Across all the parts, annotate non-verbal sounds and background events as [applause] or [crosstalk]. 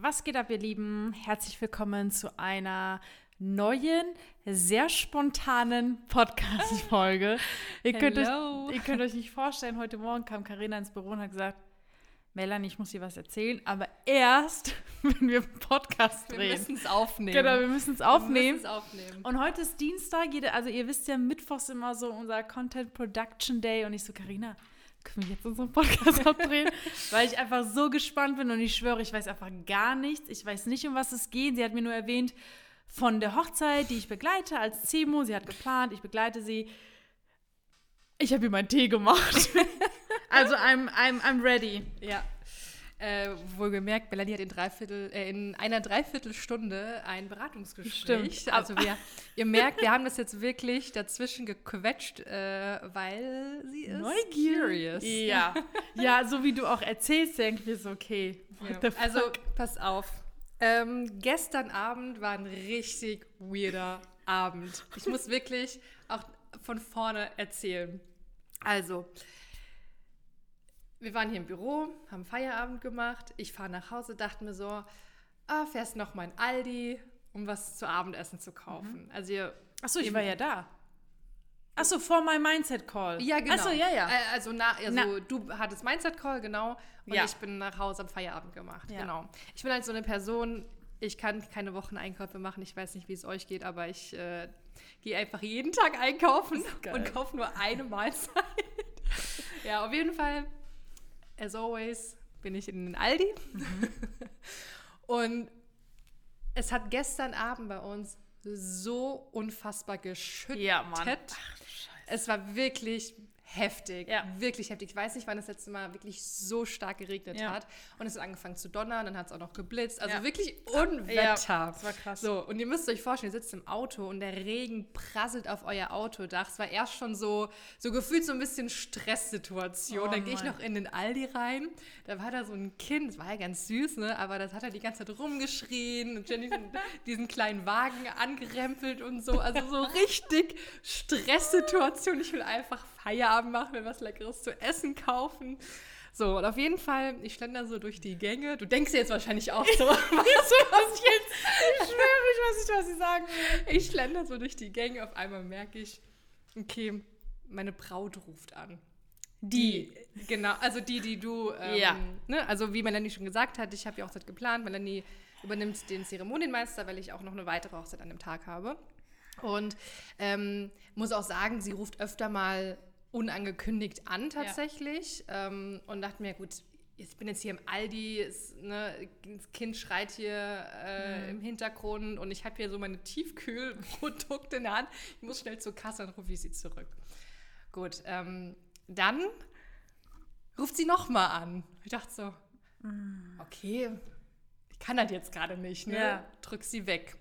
Was geht ab, ihr Lieben? Herzlich willkommen zu einer neuen, sehr spontanen Podcast-Folge. ihr, könnt euch, ihr könnt euch nicht vorstellen, heute Morgen kam Karina ins Büro und hat gesagt, Melanie, ich muss dir was erzählen, aber erst, [laughs] wenn wir einen Podcast drehen. Wir müssen es aufnehmen. Genau, wir müssen es aufnehmen. aufnehmen. Und heute ist Dienstag, also ihr wisst ja, Mittwochs immer so unser Content Production Day und ich so, Karina, können wir jetzt unseren Podcast [laughs] abdrehen? Weil ich einfach so gespannt bin und ich schwöre, ich weiß einfach gar nichts. Ich weiß nicht, um was es geht. Sie hat mir nur erwähnt von der Hochzeit, die ich begleite als Zemo. Sie hat geplant, ich begleite sie. Ich habe ihr meinen Tee gemacht. [laughs] also I'm, I'm, I'm ready. Ja. Äh, wohlgemerkt, Melanie hat in, Dreiviertel, äh, in einer Dreiviertelstunde ein Beratungsgespräch. Stimmt. Also wir, ihr merkt, wir haben das jetzt wirklich dazwischen gequetscht, äh, weil sie ist Neugierig. Ja. ja, so wie du auch erzählst, denke ich so, okay. Ja. Also pass auf. Ähm, gestern Abend war ein richtig weirder Abend. Ich muss wirklich auch von vorne erzählen. Also, wir waren hier im Büro, haben Feierabend gemacht. Ich fahre nach Hause, dachte mir so, ah, fährst noch mal in Aldi, um was zu Abendessen zu kaufen. Mhm. Also ihr, Achso, ich war ja da. Achso, vor meinem Mindset-Call. Ja, genau. Achso, ja, ja. Also, na, also na. du hattest Mindset-Call, genau. Und ja. ich bin nach Hause am Feierabend gemacht, ja. genau. Ich bin halt so eine Person, ich kann keine Wocheneinkäufe machen. Ich weiß nicht, wie es euch geht, aber ich äh, gehe einfach jeden Tag einkaufen und kaufe nur eine Mahlzeit. [laughs] ja, auf jeden Fall as always, bin ich in den Aldi. Mhm. [laughs] und es hat gestern Abend bei uns so unfassbar geschüttet. Ja, Mann. Ach, es war wirklich heftig, ja. wirklich heftig. Ich weiß nicht, wann das letzte Mal wirklich so stark geregnet ja. hat. Und es hat angefangen zu donnern, dann hat es auch noch geblitzt. Also ja. wirklich Unwetter. Das war krass. So, und ihr müsst euch vorstellen, ihr sitzt im Auto und der Regen prasselt auf euer Autodach. Es war erst schon so, so gefühlt so ein bisschen Stresssituation. Oh, dann gehe ich noch in den Aldi rein. Da war da so ein Kind, das war ja ganz süß, ne? Aber das hat er die ganze Zeit rumgeschrien und Jenny diesen [laughs] kleinen Wagen angerempelt und so. Also so richtig Stresssituation. Ich will einfach Feierabend machen, mir was Leckeres zu essen kaufen. So, und auf jeden Fall, ich schlender so durch die Gänge. Du denkst jetzt wahrscheinlich auch so, [laughs] was, [laughs] was jetzt? Ich schwöre, ich weiß nicht, was ich sagen will. Ich schlender so durch die Gänge, auf einmal merke ich, okay, meine Braut ruft an. Die, genau, also die, die du, ähm, ja. ne, also wie Melanie schon gesagt hat, ich habe die Hochzeit geplant. Melanie übernimmt den Zeremonienmeister, weil ich auch noch eine weitere Hochzeit an dem Tag habe. Und ähm, muss auch sagen, sie ruft öfter mal unangekündigt an tatsächlich ja. ähm, und dachte mir, gut, ich bin jetzt hier im Aldi, ist, ne, das Kind schreit hier äh, mhm. im Hintergrund und ich habe hier so meine Tiefkühlprodukte in der Hand. Ich muss schnell zur Kasse und rufe ich sie zurück. Gut, ähm, dann ruft sie nochmal an. Ich dachte so, mhm. okay, ich kann das jetzt gerade nicht, ne? Ja. Drück sie weg.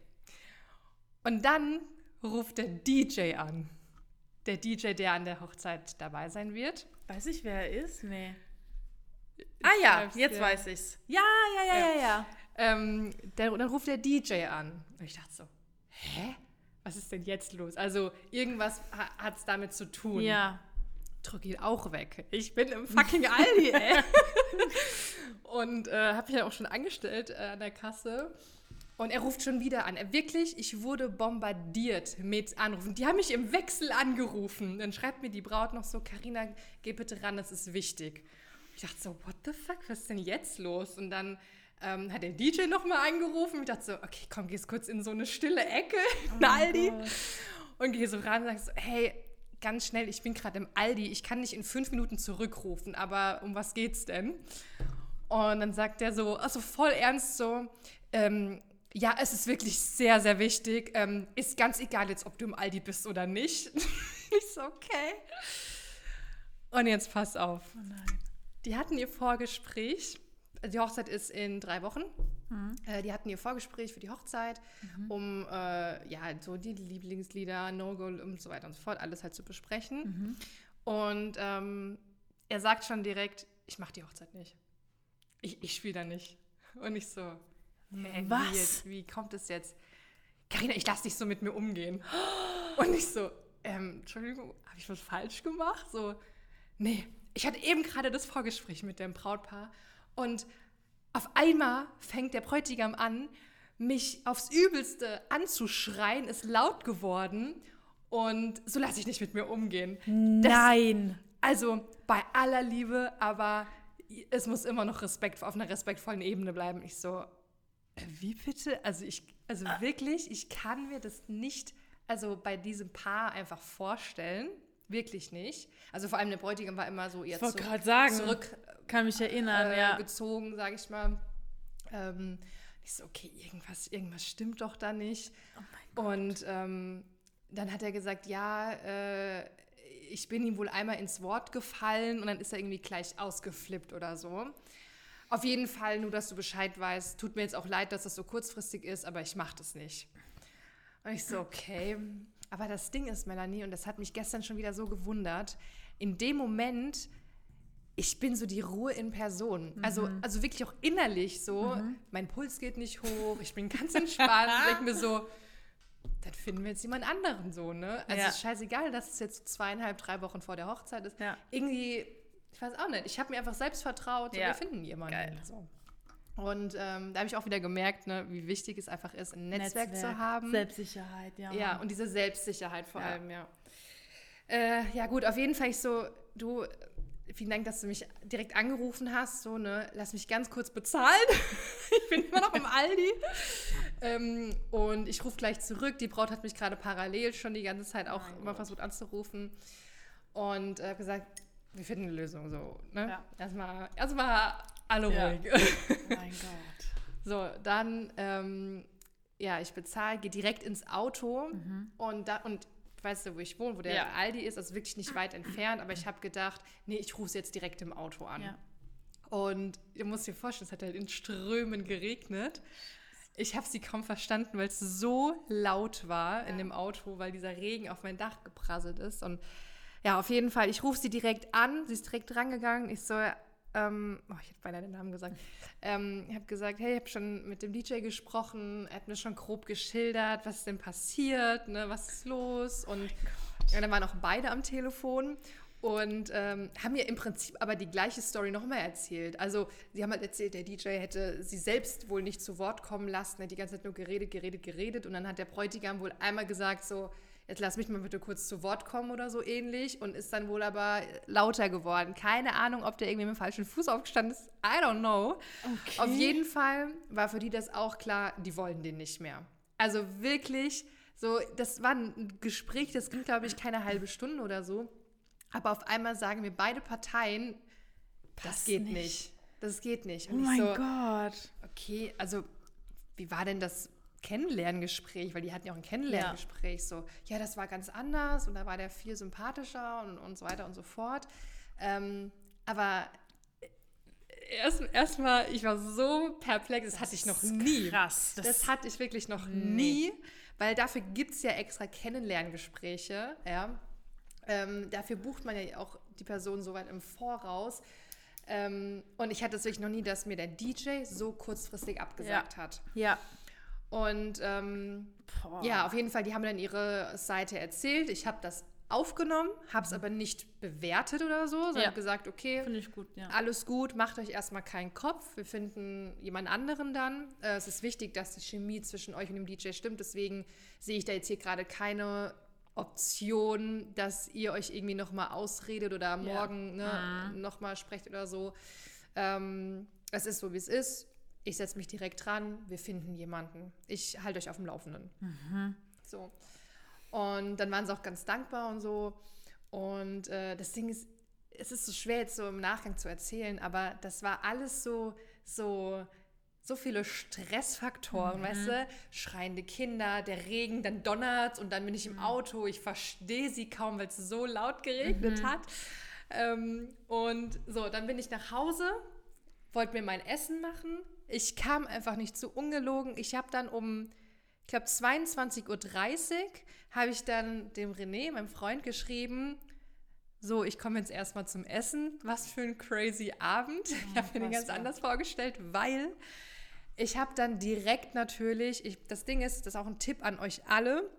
Und dann ruft der DJ an der DJ, der an der Hochzeit dabei sein wird. Weiß ich, wer er ist? Nee. Ah ja, jetzt ja. weiß ich's. Ja, ja, ja, ja, ja. ja. Ähm, der, dann ruft der DJ an. Und ich dachte so, hä? Was ist denn jetzt los? Also irgendwas ha hat es damit zu tun. Ja. Drück ihn auch weg. Ich bin im fucking Aldi, ey. [laughs] und äh, habe mich ja auch schon angestellt äh, an der Kasse. Und er ruft schon wieder an. Wirklich, ich wurde bombardiert mit Anrufen. Die haben mich im Wechsel angerufen. Dann schreibt mir die Braut noch so, Karina, geh bitte ran, das ist wichtig. Ich dachte so, what the fuck, was ist denn jetzt los? Und dann ähm, hat der DJ nochmal angerufen. Ich dachte so, okay, komm, gehst kurz in so eine stille Ecke [laughs] oh in Aldi. Gott. Und gehe so ran und sag so, hey, ganz schnell, ich bin gerade im Aldi, ich kann nicht in fünf Minuten zurückrufen, aber um was geht's denn? Und dann sagt er so, also voll ernst so, ähm, ja, es ist wirklich sehr, sehr wichtig. Ähm, ist ganz egal jetzt, ob du im Aldi bist oder nicht. [laughs] ich so, okay. Und jetzt pass auf. Oh nein. Die hatten ihr Vorgespräch. Die Hochzeit ist in drei Wochen. Mhm. Äh, die hatten ihr Vorgespräch für die Hochzeit, mhm. um äh, ja so die Lieblingslieder, No-Go und so weiter und so fort, alles halt zu besprechen. Mhm. Und ähm, er sagt schon direkt, ich mache die Hochzeit nicht. Ich, ich spiele da nicht. Und ich so, Hey, Was? Wie, wie, kommt es jetzt? Karina, ich lasse dich so mit mir umgehen. Und ich so, ähm, Entschuldigung, habe ich was falsch gemacht? So, nee, ich hatte eben gerade das Vorgespräch mit dem Brautpaar und auf einmal fängt der Bräutigam an, mich aufs Übelste anzuschreien, ist laut geworden und so lasse ich nicht mit mir umgehen. Nein. Das, also bei aller Liebe, aber es muss immer noch Respekt auf einer respektvollen Ebene bleiben. Ich so, wie bitte? Also ich, also ah. wirklich, ich kann mir das nicht, also bei diesem Paar einfach vorstellen. Wirklich nicht. Also vor allem der Bräutigam war immer so eher ich zurück, sagen, zurück kann mich erinnern, äh, ja. gezogen, sage ich mal. Ähm, ich so, okay, irgendwas, irgendwas stimmt doch da nicht. Oh und ähm, dann hat er gesagt, ja, äh, ich bin ihm wohl einmal ins Wort gefallen und dann ist er irgendwie gleich ausgeflippt oder so. Auf jeden Fall, nur dass du Bescheid weißt, tut mir jetzt auch leid, dass das so kurzfristig ist, aber ich mache das nicht. Und ich so, okay. Aber das Ding ist, Melanie, und das hat mich gestern schon wieder so gewundert, in dem Moment, ich bin so die Ruhe in Person. Also, mhm. Also, also wirklich auch innerlich so, mhm. mein Puls geht nicht hoch, ich bin ganz entspannt, denke mir so, dann finden wir jetzt jemand anderen so, ne? Also ja. ist scheißegal, dass es jetzt zweieinhalb, drei Wochen vor der Hochzeit ist. Ja. Irgendwie, ich weiß auch nicht, ich habe mir einfach selbst vertraut, ja. wir finden jemanden. Geil. So. Und ähm, da habe ich auch wieder gemerkt, ne, wie wichtig es einfach ist, ein Netzwerk, Netzwerk zu haben. Selbstsicherheit, ja. Ja, und diese Selbstsicherheit vor allem, ja. Äh, ja, gut, auf jeden Fall ich so, du, vielen Dank, dass du mich direkt angerufen hast. So, ne, lass mich ganz kurz bezahlen. [laughs] ich bin immer noch im Aldi. ähm, und ich rufe gleich zurück. Die Braut hat mich gerade parallel schon die ganze Zeit auch mein immer Gott. versucht anzurufen. Und äh, gesagt, wir finden eine Lösung. So, ne? Ja. Erstmal, erstmal alle ja. ruhig. mein [laughs] Gott. So, dann, ähm, ja, ich bezahle, gehe direkt ins Auto mhm. und, da, und weißt du, wo ich wohne, wo der ja. Aldi ist, also wirklich nicht weit entfernt, aber ich habe gedacht, nee, ich rufe es jetzt direkt im Auto an. Ja. Und ihr müsst dir vorstellen, es hat halt in Strömen geregnet. Ich habe sie kaum verstanden, weil es so laut war ja. in dem Auto, weil dieser Regen auf mein Dach geprasselt ist. Und ja, auf jeden Fall, ich rufe sie direkt an, sie ist direkt rangegangen. Ich so, ähm, oh, ich hätte beinahe den Namen gesagt. Ähm, ich habe gesagt, hey, ich habe schon mit dem DJ gesprochen, er hat mir schon grob geschildert, was ist denn passiert, ne, was ist los? Und oh ja, dann waren auch beide am Telefon und ähm, haben mir im Prinzip aber die gleiche Story nochmal erzählt. Also sie haben halt erzählt, der DJ hätte sie selbst wohl nicht zu Wort kommen lassen, hat die ganze Zeit nur geredet, geredet, geredet. Und dann hat der Bräutigam wohl einmal gesagt so, jetzt lass mich mal bitte kurz zu Wort kommen oder so ähnlich und ist dann wohl aber lauter geworden. Keine Ahnung, ob der irgendwie mit dem falschen Fuß aufgestanden ist. I don't know. Okay. Auf jeden Fall war für die das auch klar, die wollen den nicht mehr. Also wirklich, so, das war ein Gespräch, das ging, glaube ich, keine halbe Stunde oder so. Aber auf einmal sagen mir beide Parteien, das, das geht nicht. nicht. Das geht nicht. Und oh mein so, Gott. Okay, also wie war denn das Kennenlerngespräch, weil die hatten ja auch ein Kennenlerngespräch, ja. so, ja, das war ganz anders und da war der viel sympathischer und, und so weiter und so fort. Ähm, aber erstmal, erst ich war so perplex, das, das hatte ich noch nie. Krass. Das, das, hatte ich wirklich noch nie, weil dafür gibt es ja extra Kennenlerngespräche, ja. Ähm, dafür bucht man ja auch die Person so weit im Voraus. Ähm, und ich hatte es wirklich noch nie, dass mir der DJ so kurzfristig abgesagt ja. hat. Ja. Und ähm, ja, auf jeden Fall, die haben dann ihre Seite erzählt. Ich habe das aufgenommen, habe es mhm. aber nicht bewertet oder so, sondern ja. gesagt, okay, gut, ja. alles gut, macht euch erstmal keinen Kopf, wir finden jemand anderen dann. Äh, es ist wichtig, dass die Chemie zwischen euch und dem DJ stimmt, deswegen sehe ich da jetzt hier gerade keine Option, dass ihr euch irgendwie nochmal ausredet oder morgen ja. ne, mhm. nochmal sprecht oder so. Ähm, es ist so, wie es ist ich setze mich direkt dran, wir finden jemanden. Ich halte euch auf dem Laufenden. Mhm. So. Und dann waren sie auch ganz dankbar und so. Und äh, das Ding ist, es ist so schwer jetzt so im Nachgang zu erzählen, aber das war alles so, so, so viele Stressfaktoren, mhm. weißt du? Schreiende Kinder, der Regen, dann donnert und dann bin ich im mhm. Auto, ich verstehe sie kaum, weil es so laut geregnet mhm. hat. Ähm, und so, dann bin ich nach Hause, wollte mir mein Essen machen ich kam einfach nicht zu ungelogen. Ich habe dann um, ich glaube, 22.30 Uhr habe ich dann dem René, meinem Freund, geschrieben, so, ich komme jetzt erstmal zum Essen. Was für ein crazy Abend. Oh, ich habe mir den ganz anders vorgestellt, weil ich habe dann direkt natürlich, ich, das Ding ist, das ist auch ein Tipp an euch alle,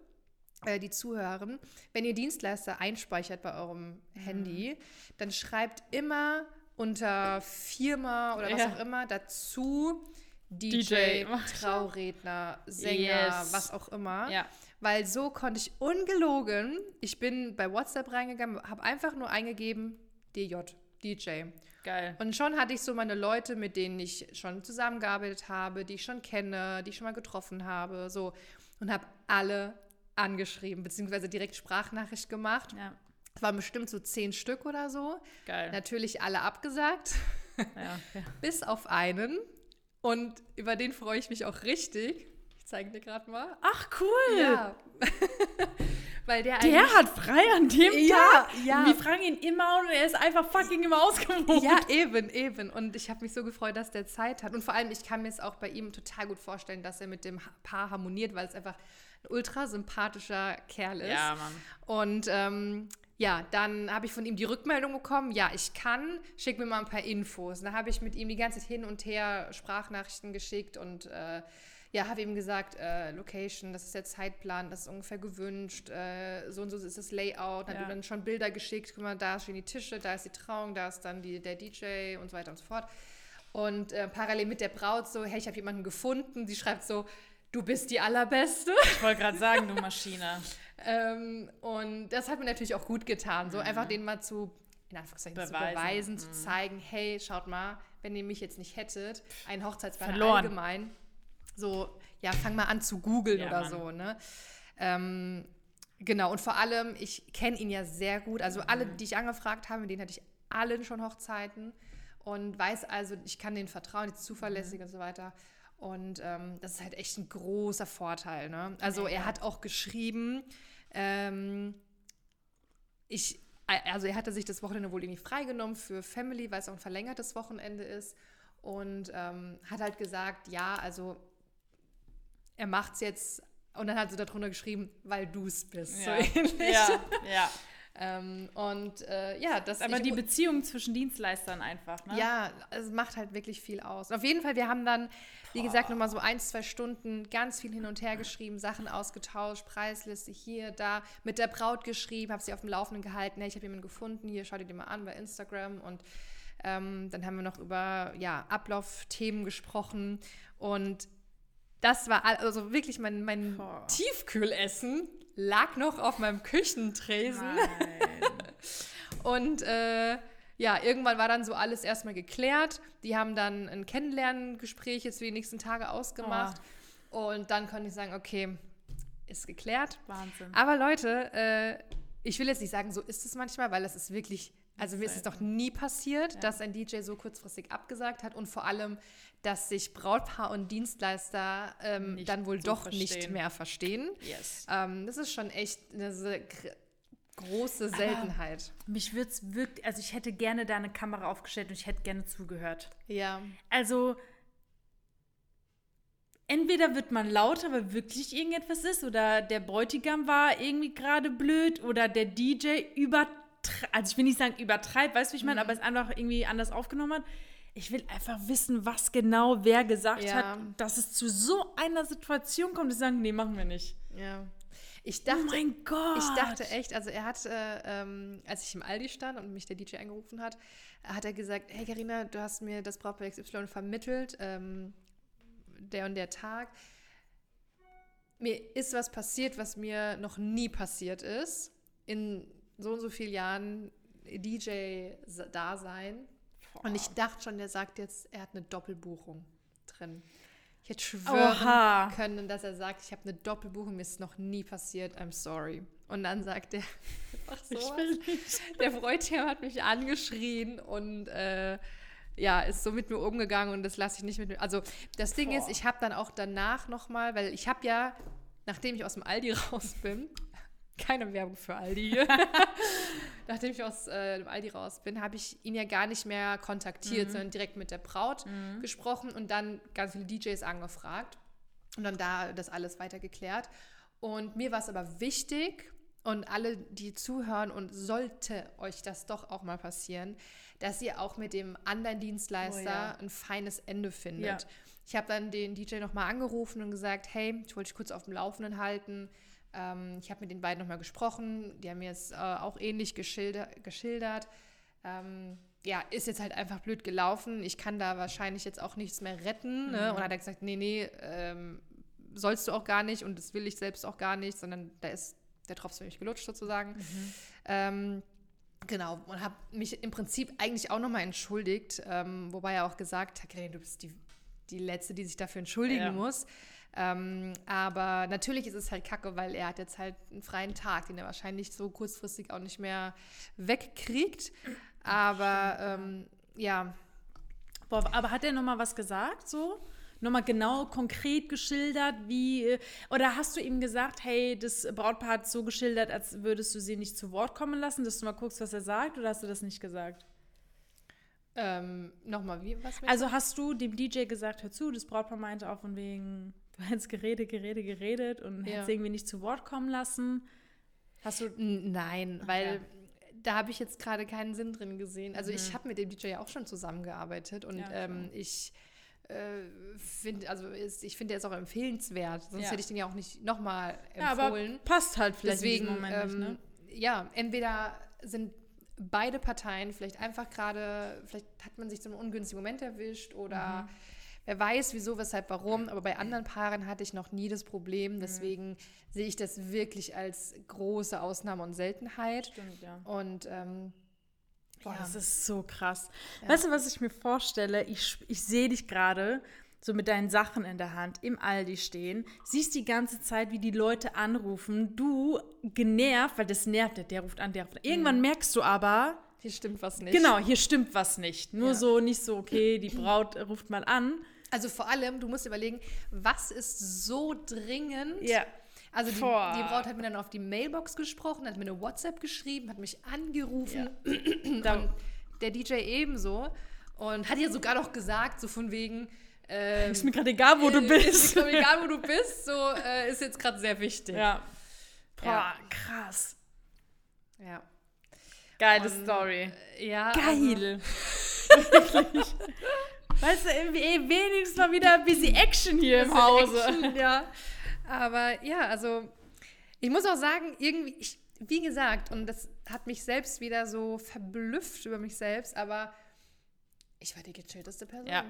äh, die zuhören, wenn ihr Dienstleister einspeichert bei eurem Handy, mhm. dann schreibt immer unter Firma oder was Ja. auch immer, dazu DJ, DJ. Trauredner, Sänger, Yes. was auch immer. Ja. Weil so konnte ich ungelogen, ich bin bei WhatsApp reingegangen, habe einfach nur eingegeben, DJ, DJ. Geil. Und schon hatte ich so meine Leute, mit denen ich schon zusammengearbeitet habe, die ich schon kenne, die ich schon mal getroffen habe, so. Und habe alle angeschrieben, beziehungsweise direkt Sprachnachricht gemacht. Ja. Es waren bestimmt so zehn Stück oder so. Geil. Natürlich alle abgesagt, [laughs] Ja. ja. bis auf einen. Und über den freue ich mich auch richtig. Ich zeige dir gerade mal. Ach, cool. Ja. [laughs] Weil der, Der hat frei an dem Ja, Tag. ja. Wir fragen ihn immer und er ist einfach fucking immer ausgebucht. Ja, eben, eben. Und ich habe mich so gefreut, dass der Zeit hat. Und vor allem, ich kann mir es auch bei ihm total gut vorstellen, dass er mit dem Paar harmoniert, weil es einfach ein ultra sympathischer Kerl ist. Ja, Mann. Und ähm, ja, dann habe ich von ihm die Rückmeldung bekommen, ja, ich kann, schick mir mal ein paar Infos. Dann habe ich mit ihm die ganze Zeit hin und her Sprachnachrichten geschickt und äh, ja, habe ihm gesagt, äh, Location, das ist der Zeitplan, das ist ungefähr gewünscht, äh, so und so ist das Layout. Dann Ja. habe ihm dann schon Bilder geschickt, guck mal, da stehen die Tische, da ist die Trauung, da ist dann die, der DJ und so weiter und so fort. Und äh, parallel mit der Braut so, hey, ich habe jemanden gefunden. Sie schreibt so, du bist die Allerbeste. Ich wollte gerade sagen, du [laughs] Maschine. Ähm, und das hat mir natürlich auch gut getan, so einfach den mal zu, in Anführungszeichen, zu Beweisen. beweisen, zu zeigen, hey, schaut mal, wenn ihr mich jetzt nicht hättet, ein Hochzeitsplaner Verloren. allgemein, so, ja, fang mal an zu googeln Ja, oder Mann. so, ne? Ähm, genau, und vor allem, ich kenne ihn ja sehr gut, also alle, die ich angefragt habe, mit denen hatte ich allen schon Hochzeiten und weiß also, ich kann denen vertrauen, die ist zuverlässig und so weiter. Und ähm, das ist halt echt ein großer Vorteil. Ne? Also er hat auch geschrieben, ähm, ich, also er hatte sich das Wochenende wohl irgendwie freigenommen für Family, weil es auch ein verlängertes Wochenende ist. Und ähm, hat halt gesagt, ja, also er macht es jetzt. Und dann hat sie darunter geschrieben, weil du es bist. Ja. So ähnlich. ja, ja. [laughs] Ähm, und äh, ja, das Aber ich- die Beziehung zwischen Dienstleistern einfach, ne? Ja, es macht halt wirklich viel aus. Auf jeden Fall, wir haben dann, wie gesagt, nochmal so ein, zwei Stunden ganz viel hin und her geschrieben, Sachen ausgetauscht, Preisliste hier, da, mit der Braut geschrieben, habe sie auf dem Laufenden gehalten, hey, ich habe jemanden gefunden, hier, schau dir den mal an bei Instagram und ähm, dann haben wir noch über ja, Ablaufthemen gesprochen und das war also wirklich mein, mein. Tiefkühlessen lag noch auf meinem Küchentresen. [laughs] Und äh, ja, irgendwann war dann so alles erstmal geklärt. Die haben dann ein Kennenlerngespräch jetzt für die nächsten Tage ausgemacht. Und dann konnte ich sagen, okay, ist geklärt. Wahnsinn. Aber Leute, äh, ich will jetzt nicht sagen, so ist es manchmal, weil es ist wirklich, also mir ist es noch nie passiert, Ja. dass ein DJ so kurzfristig abgesagt hat und vor allem, dass sich Brautpaar und Dienstleister ähm, Nicht dann wohl so doch nicht verstehen. mehr verstehen. Yes. Ähm, das ist schon echt eine große Seltenheit. Mich würde es wirklich, also ich hätte gerne da eine Kamera aufgestellt und ich hätte gerne zugehört. Ja. Also, entweder wird man lauter, weil wirklich irgendetwas ist, oder der Bräutigam war irgendwie gerade blöd, oder der DJ übertreibt, also ich will nicht sagen übertreibt, weißt du, wie ich meine, aber es einfach irgendwie anders aufgenommen hat. Ich will einfach wissen, was genau wer gesagt Ja. hat, dass es zu so einer Situation kommt, sie sagen, nee, machen wir nicht. Ja. Ich Oh dachte, mein Gott. ich dachte echt, also er hat, äh, ähm, als ich im Aldi stand und mich der DJ angerufen hat, hat er gesagt, hey Karina, du hast mir das Brautpaar XY vermittelt, ähm, der und der Tag. Mir ist was passiert, was mir noch nie passiert ist. In so und so vielen Jahren DJ-Dasein. Und ich dachte schon, der sagt jetzt, er hat eine Doppelbuchung drin. Ich hätte schwören Oha. können, dass er sagt, ich habe eine Doppelbuchung, mir ist noch nie passiert, I'm sorry. Und dann sagt er, [laughs] ach so, der Bräutigam hat mich angeschrien und äh, ja, ist so mit mir umgegangen und das lasse ich nicht mit mir. Also das Ding Boah. ist, ich habe dann auch danach nochmal, weil ich habe ja, nachdem ich aus dem Aldi [laughs] raus bin, keine Werbung für Aldi [laughs] [laughs] nachdem ich aus äh, dem Aldi raus bin, habe ich ihn ja gar nicht mehr kontaktiert, sondern direkt mit der Braut gesprochen und dann ganz viele DJs angefragt und dann da das alles weiter geklärt. Und mir war es aber wichtig und alle, die zuhören und sollte euch das doch auch mal passieren, dass ihr auch mit dem anderen Dienstleister Oh ja. ein feines Ende findet. Ja. Ich habe dann den DJ nochmal angerufen und gesagt, hey, ich wollte dich kurz auf dem Laufenden halten. Ähm, ich habe mit den beiden nochmal gesprochen. Die haben mir es äh, auch ähnlich geschilder geschildert. Ähm, ja, ist jetzt halt einfach blöd gelaufen. Ich kann da wahrscheinlich jetzt auch nichts mehr retten. Ne? Und dann hat er gesagt, nee, nee, ähm, sollst du auch gar nicht und das will ich selbst auch gar nicht, sondern da ist der Tropf für mich gelutscht sozusagen. Ähm, genau, und habe mich im Prinzip eigentlich auch nochmal entschuldigt, ähm, wobei er auch gesagt hat, du bist die, die Letzte, die sich dafür entschuldigen Ja. muss. Ähm, aber natürlich ist es halt kacke, weil er hat jetzt halt einen freien Tag, den er wahrscheinlich so kurzfristig auch nicht mehr wegkriegt. Aber ähm, ja, Boah, aber hat er nochmal was gesagt, so? Nochmal genau konkret geschildert, wie. äh, Oder hast du ihm gesagt, hey, das Brautpaar hat so geschildert, als würdest du sie nicht zu Wort kommen lassen, dass du mal guckst, was er sagt, oder hast du das nicht gesagt? ähm, nochmal, wie, was? Also hast du dem DJ gesagt, hör zu, das Brautpaar meinte auch von wegen, [laughs] du hättest geredet, geredet, geredet und Ja. hättest irgendwie nicht zu Wort kommen lassen. Hast du. Nein, weil Okay. da habe ich jetzt gerade keinen Sinn drin gesehen. Also ich habe mit dem DJ ja auch schon zusammengearbeitet und Ja, ähm, ich äh, finde, also ist, ich finde, der ist auch empfehlenswert. Sonst Ja. hätte ich den ja auch nicht nochmal Ja, aber empfohlen. passt halt vielleicht Deswegen, in Moment ähm, nicht, ne? ja, entweder sind beide Parteien vielleicht einfach gerade, vielleicht hat man sich zu einem ungünstigen Moment erwischt oder Mhm. Wer weiß, wieso, weshalb, warum. Aber bei [clears throat] anderen Paaren hatte ich noch nie das Mhm. Problem. Deswegen sehe ich das wirklich als große Ausnahme und Seltenheit. Stimmt, ja. Und ähm, Boah, ja. das ist so krass. Ja. Weißt du, was ich mir vorstelle? Ich, ich sehe dich gerade so mit deinen Sachen in der Hand im Aldi stehen, siehst die ganze Zeit, wie die Leute anrufen, du genervt, weil das nervt, der, der ruft an, der ruft an. Irgendwann merkst du aber, hier stimmt was nicht. genau, hier stimmt was nicht. Nur Ja. so, nicht so, okay, die [clears throat] Braut ruft mal an. Also vor allem, du musst überlegen, was ist so dringend? Ja. Also die, die. Braut hat mir dann auf die Mailbox gesprochen, hat mir eine WhatsApp geschrieben, hat mich angerufen Da- und der DJ ebenso und hat ja sogar noch gesagt, so von wegen, ähm, Ist mir gerade egal, wo du äh, bist. Ist mir egal, wo du bist, so äh, ist jetzt gerade sehr wichtig. Ja. Boah, Ja. krass. Ja. Geile Und, Story. ja Geil. [laughs] Wirklich. Weißt du, irgendwie eh wenigstens mal wieder bisschen Action hier im Hause. Action, ja. Aber ja, also ich muss auch sagen, irgendwie, ich, wie gesagt, und das hat mich selbst wieder so verblüfft über mich selbst, aber ich war die gechillteste Person. Ja.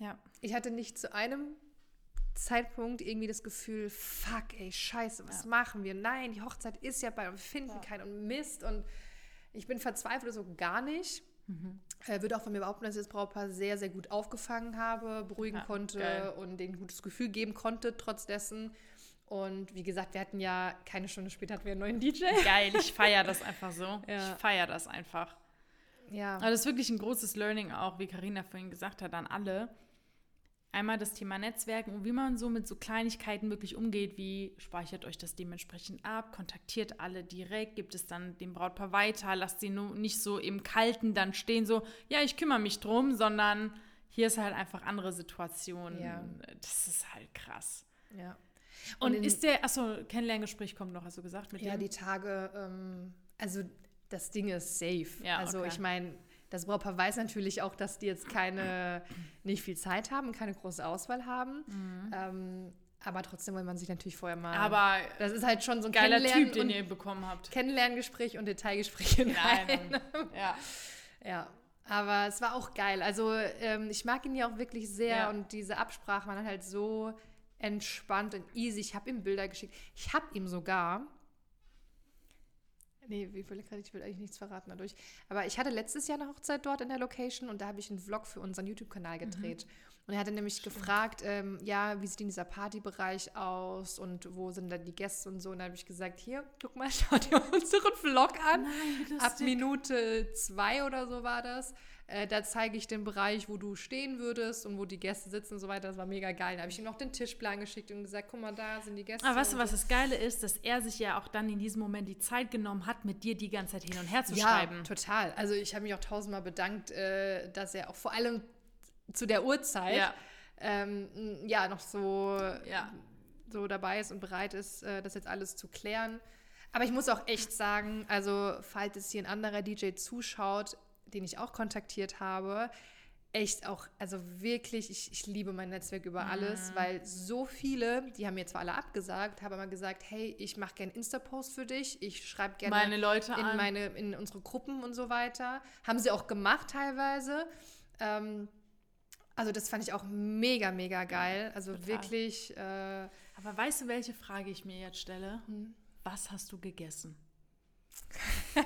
Ja. Ich hatte nicht zu einem Zeitpunkt irgendwie das Gefühl, fuck, ey, scheiße, was Ja. machen wir? Nein, die Hochzeit ist ja bei und wir finden Ja. keinen und Mist und ich bin verzweifelt so gar nicht. Mhm. Äh, würde auch von mir behaupten, dass ich das Brautpaar sehr, sehr gut aufgefangen habe, beruhigen Ja, konnte geil. und denen ein gutes Gefühl geben konnte, trotz dessen. Und wie gesagt, wir hatten ja keine Stunde später hatten wir einen neuen DJ. Geil, ich feiere das [laughs] einfach so. Ja. Ich feiere das einfach. Ja. Aber das ist wirklich ein großes Learning auch, wie Karina vorhin gesagt hat, an alle. Einmal das Thema Netzwerken und wie man so mit so Kleinigkeiten wirklich umgeht, wie speichert euch das dementsprechend ab, kontaktiert alle direkt, gibt es dann dem Brautpaar weiter, lasst sie nur nicht so im Kalten dann stehen, so, ja, ich kümmere mich drum, sondern hier ist halt einfach andere Situation. Ja. Das ist halt krass. ja. Und, in- ist der, achso, Kennenlerngespräch kommt noch, hast du gesagt, mit Ja, dem? die Tage, ähm, also das Ding ist safe. Ja, also okay. ich meine, das Brautpaar weiß natürlich auch, dass die jetzt keine, nicht viel Zeit haben, keine große Auswahl haben. Ähm, aber trotzdem will man sich natürlich vorher mal. Mhm. Aber das ist halt schon so ein geiler Typ, den ihr bekommen habt. Kennenlerngespräch und Detailgespräch in einem. Ja. Ja, aber es war auch geil. Also ähm, ich mag ihn ja auch wirklich sehr Ja. und diese Absprache war dann halt so entspannt und easy. Ich habe ihm Bilder geschickt. Ich habe ihm sogar. Nee, wie will ich, ich will eigentlich nichts verraten dadurch. Aber ich hatte letztes Jahr eine Hochzeit dort in der Location und da habe ich einen Vlog für unseren YouTube-Kanal gedreht. Und er hatte nämlich gefragt, ähm, ja, wie sieht denn dieser Partybereich aus und wo sind dann die Gäste und so. Und da habe ich gesagt, hier, guck mal, [laughs] schau dir unseren Vlog an. Ab Minute zwei oder so war das. Äh, da zeige ich den Bereich, wo du stehen würdest und wo die Gäste sitzen und so weiter. Das war mega geil. Da habe ich ihm noch den Tischplan geschickt und gesagt, guck mal, da sind die Gäste. Aber weißt du, was das Geile ist, dass er sich ja auch dann in diesem Moment die Zeit genommen hat, mit dir die ganze Zeit hin und her zu ja, schreiben. total. Also ich habe mich auch tausendmal bedankt, äh, dass er auch vor allem zu der Uhrzeit Ja. ähm, ja noch so, Ja. so dabei ist und bereit ist, äh, das jetzt alles zu klären. Aber ich muss auch echt sagen, also falls jetzt hier ein anderer DJ zuschaut, den ich auch kontaktiert habe, echt auch, also wirklich, ich, ich liebe mein Netzwerk über Mhm. alles, weil so viele, die haben mir zwar alle abgesagt, haben aber gesagt, hey, ich mache gerne Insta-Post für dich, ich schreibe gerne Meine Leute in an. meine, in unsere Gruppen und so weiter. Haben sie auch gemacht teilweise. Ähm, also das fand ich auch mega, mega geil. Also Total. wirklich, äh, Aber weißt du, welche Frage ich mir jetzt stelle? Hm. Was hast du gegessen? [laughs]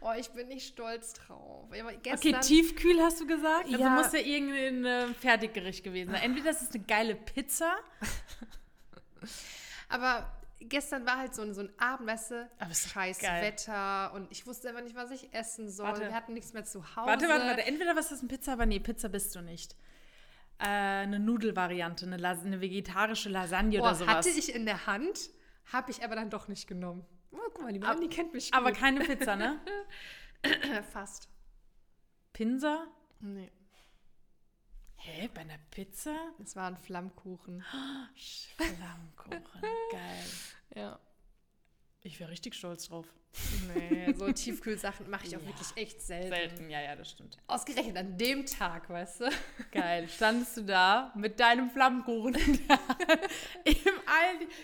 oh, ich bin nicht stolz drauf. Okay, tiefkühl hast du gesagt? Also Ja. muss ja irgendein äh, Fertiggericht gewesen sein. [laughs] Entweder das ist eine geile Pizza, aber gestern war halt so ein, so ein Abend, weißt du, Aber scheiß geil. Wetter und ich wusste einfach nicht, was ich essen soll. Warte. Wir hatten nichts mehr zu Hause. Warte, warte, warte. Entweder was ist eine Pizza, aber nee, Pizza bist du nicht. Äh, eine Nudelvariante, eine, Las eine vegetarische Lasagne Oh, oder sowas. hatte ich in der Hand, habe ich aber dann doch nicht genommen. Oh, guck mal, die Mann, die kennt mich aber gut. keine Pizza, ne? [laughs] Fast. Pinsa? Nee, Hä, bei einer Pizza? es war ein Flammkuchen. Flammkuchen, [laughs] geil. Ja. Ich wäre richtig stolz drauf. Nee, so Tiefkühlsachen mache ich auch Ja. wirklich echt selten. Selten, ja, ja, das stimmt. Ausgerechnet an dem Tag, weißt du? Geil. [laughs] Standest du da mit deinem Flammkuchen in der Hand?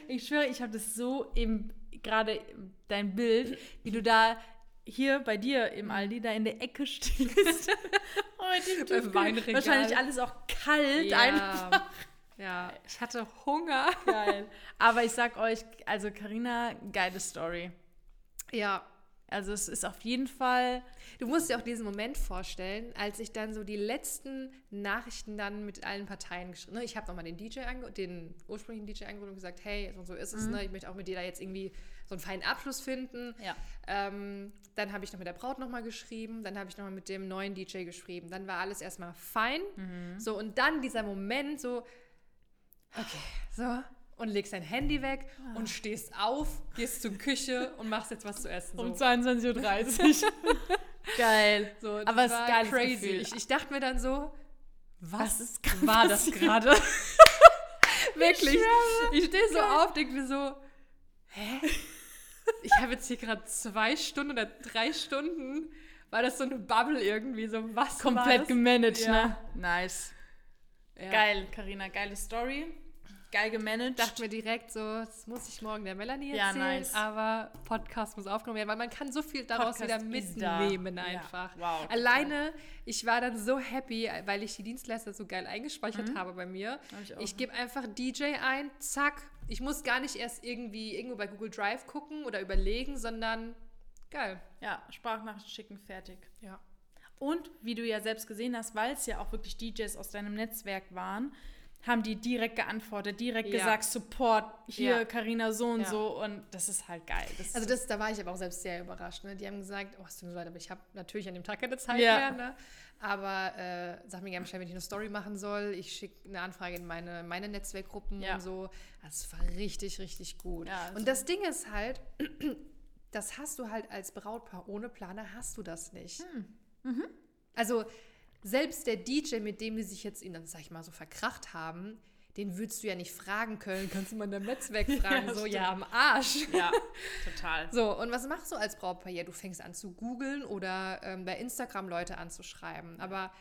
Ich schwöre, ich habe das so im gerade dein Bild, wie du da hier bei dir im Aldi da in der Ecke [laughs] stehst. oh, Beim. Weinregal. Wahrscheinlich alles auch kalt einfach. Ja, ich hatte Hunger. Geil. [laughs] Aber ich sag euch, also Karina, geile Story. Ja, Also es ist auf jeden Fall Du musst dir auch diesen Moment vorstellen, als ich dann so die letzten Nachrichten dann mit allen Parteien geschrieben. Ne, ich habe nochmal den DJ, den ursprünglichen DJ angerufen und gesagt, hey, so und so ist es, ne? ich möchte auch mit dir da jetzt irgendwie so einen feinen Abschluss finden. Ja. Ähm, dann habe ich noch mit der Braut nochmal geschrieben, dann habe ich nochmal mit dem neuen DJ geschrieben. Dann war alles erstmal fein. So, und dann dieser Moment so, okay, so, und legst dein Handy weg und stehst auf, gehst zur Küche und machst jetzt was zu essen. So. um 22.30 Uhr. [laughs] Geil. So, Aber es ist geiles crazy. Gefühl. Ich, ich dachte mir dann so, was, Was ist [laughs] war das gerade? [laughs] Wirklich. Ich stehe so auf, denke mir so, hä? Ich habe jetzt hier gerade zwei Stunden oder drei Stunden, war das so eine Bubble irgendwie, so was Komplett gemanagt, Ja. ne? Nice. Ja. Geil, Karina, geile Story. Geil gemanagt. dachte mir direkt so, das muss ich morgen der Melanie Ja, erzählen, nice. aber Podcast muss aufgenommen werden, weil man kann so viel daraus Podcast wieder da. mitnehmen Ja, einfach. wow, total. Alleine, ich war dann so happy, weil ich die Dienstleister so geil eingespeichert habe bei mir. Mhm. Hab ich. Ich gebe einfach DJ ein, zack. Ich muss gar nicht erst irgendwie irgendwo bei Google Drive gucken oder überlegen, sondern geil. ja, Sprachnachrichten schicken, fertig. Ja. Und wie du ja selbst gesehen hast, weil es ja auch wirklich DJs aus deinem Netzwerk waren, haben die direkt geantwortet, direkt Ja. gesagt, Support, hier, Ja. Karina so und Ja. so. Und das ist halt geil. Das Also das, da war ich aber auch selbst sehr überrascht. Ne? Die haben gesagt, oh, es tut mir leid, aber ich habe natürlich an dem Tag keine Zeit Ja. mehr. Ne? Aber äh, sag mir gerne Bescheid, wenn ich eine Story machen soll. Ich schicke eine Anfrage in meine, meine Netzwerkgruppen Ja. und so. Das war richtig, richtig gut. Ja, also- und das Ding ist halt, [clears throat] das hast du halt als Brautpaar ohne Planer, hast du das nicht. Hm. Mhm. Also selbst der DJ, mit dem die sich jetzt, ihn dann, sag ich mal, so verkracht haben, den würdest du ja nicht fragen können. Kannst du mal in deinem Netzwerk [laughs] fragen? Ja, so, stimmt. ja, am Arsch. ja, [laughs] total. So, und was machst du als Brautpaar? Ja, du fängst an zu googeln oder ähm, bei Instagram Leute anzuschreiben. Aber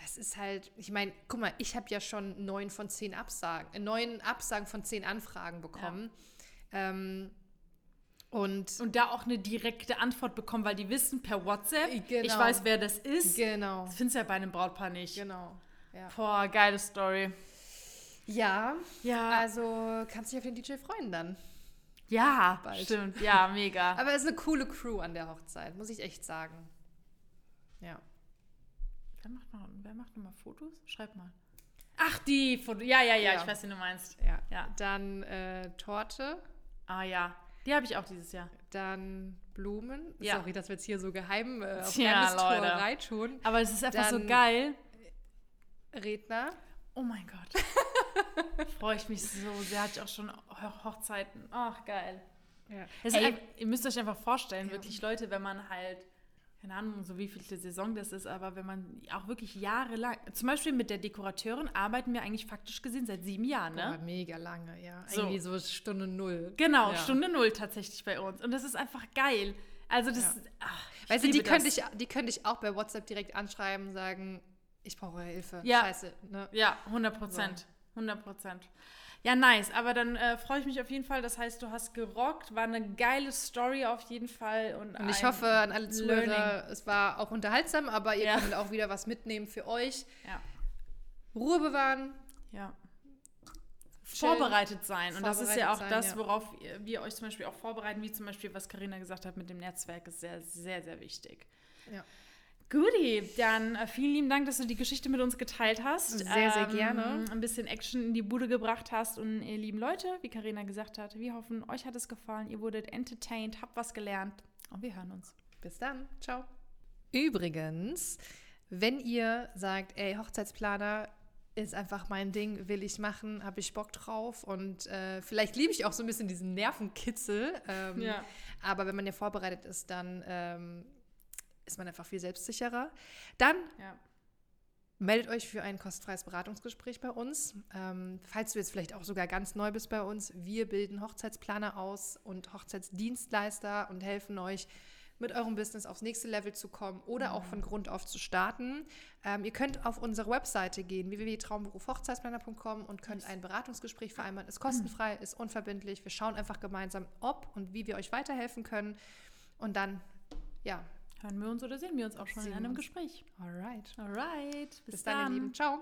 das ist halt, ich meine, guck mal, ich habe ja schon neun von zehn Absagen, neun Absagen von zehn Anfragen bekommen. Ähm, und Und da auch eine direkte Antwort bekommen, weil die wissen per WhatsApp, Genau. ich weiß, wer das ist. genau, Das findest du ja bei einem Brautpaar nicht. genau. Ja. Boah, geile Story. ja, Ja, also kannst dich auf den DJ freuen dann. ja, bald. stimmt. Ja, mega. [laughs] Aber es ist eine coole Crew an der Hochzeit, muss ich echt sagen. Ja. Wer macht noch, wer macht noch mal Fotos? Schreib mal. Ach, die Fotos. Ja, ja, ja, Ja. ich weiß, wie du meinst. Ja. Ja. Dann äh, Torte, Ah ja, die habe ich auch dieses Jahr. dann Blumen. Ja. Sorry, dass wir jetzt hier so geheim äh, auf Tja, Geheimnistuerei tun. Aber es ist einfach so Dann- geil. Redner. Oh mein Gott. [laughs] Freue ich mich so sehr. Hatte ich auch schon Ho Hochzeiten. Ach, geil. Ja. Ey, einfach, ihr müsst euch einfach vorstellen, Ja. wirklich Leute, wenn man halt, keine Ahnung, so wie viel Saison das ist, aber wenn man auch wirklich jahrelang, zum Beispiel mit der Dekorateurin arbeiten wir eigentlich faktisch gesehen seit sieben Jahren, boah, ne? mega lange, ja. So. Irgendwie so Stunde null. Genau, ja. Stunde null tatsächlich bei uns. Und das ist einfach geil. Also das, Ja. ach, Weißt du, die könnte, ich, die könnte ich auch bei WhatsApp direkt anschreiben und sagen, ich brauche Hilfe. Ja. Scheiße. Ne? Ja, 100 Prozent. 100 Prozent. Ja, nice. Aber dann äh, freue ich mich auf jeden Fall. Das heißt, du hast gerockt. War eine geile Story auf jeden Fall. Und, Und ich hoffe an alle Zuhörer, Learning. es war auch unterhaltsam, aber ihr Ja. könnt auch wieder was mitnehmen für euch. Ja. Ruhe bewahren. Ja. chillen. Vorbereitet sein. Und das ist ja auch Vorbereitet sein, das, ja. worauf ihr- wir euch zum Beispiel auch vorbereiten, wie zum Beispiel, was Karina gesagt hat mit dem Netzwerk, ist sehr, sehr, sehr wichtig. Ja. Guti, dann äh, vielen lieben Dank, dass du die Geschichte mit uns geteilt hast. Ähm, Sehr, sehr gerne. Ein bisschen Action in die Bude gebracht hast. Und ihr lieben Leute, wie Karina gesagt hat, wir hoffen, euch hat es gefallen. Ihr wurdet entertained, habt was gelernt. Und wir hören uns. Bis dann. Ciao. Übrigens, wenn ihr sagt, ey, Hochzeitsplaner ist einfach mein Ding, will ich machen, habe ich Bock drauf und äh, vielleicht liebe ich auch so ein bisschen diesen Nervenkitzel. Ähm, Ja. Aber wenn man ja vorbereitet ist, dann ähm, ist man einfach viel selbstsicherer. Dann Ja. meldet euch für ein kostenfreies Beratungsgespräch bei uns. Ähm, falls du jetzt vielleicht auch sogar ganz neu bist bei uns, wir bilden Hochzeitsplaner aus und Hochzeitsdienstleister und helfen euch, mit eurem Business aufs nächste Level zu kommen oder auch von Grund auf zu starten. Ähm, ihr könnt auf unsere Webseite gehen, www.traumberufhochzeitsplaner.com und könnt ein Beratungsgespräch vereinbaren. Ist kostenfrei, ist unverbindlich. Wir schauen einfach gemeinsam, ob und wie wir euch weiterhelfen können. Und dann, ja, Hören wir uns oder sehen wir uns auch schon Sehen in einem uns. Gespräch. alright. Alright. Bis, Bis dann. dann, ihr Lieben. Ciao.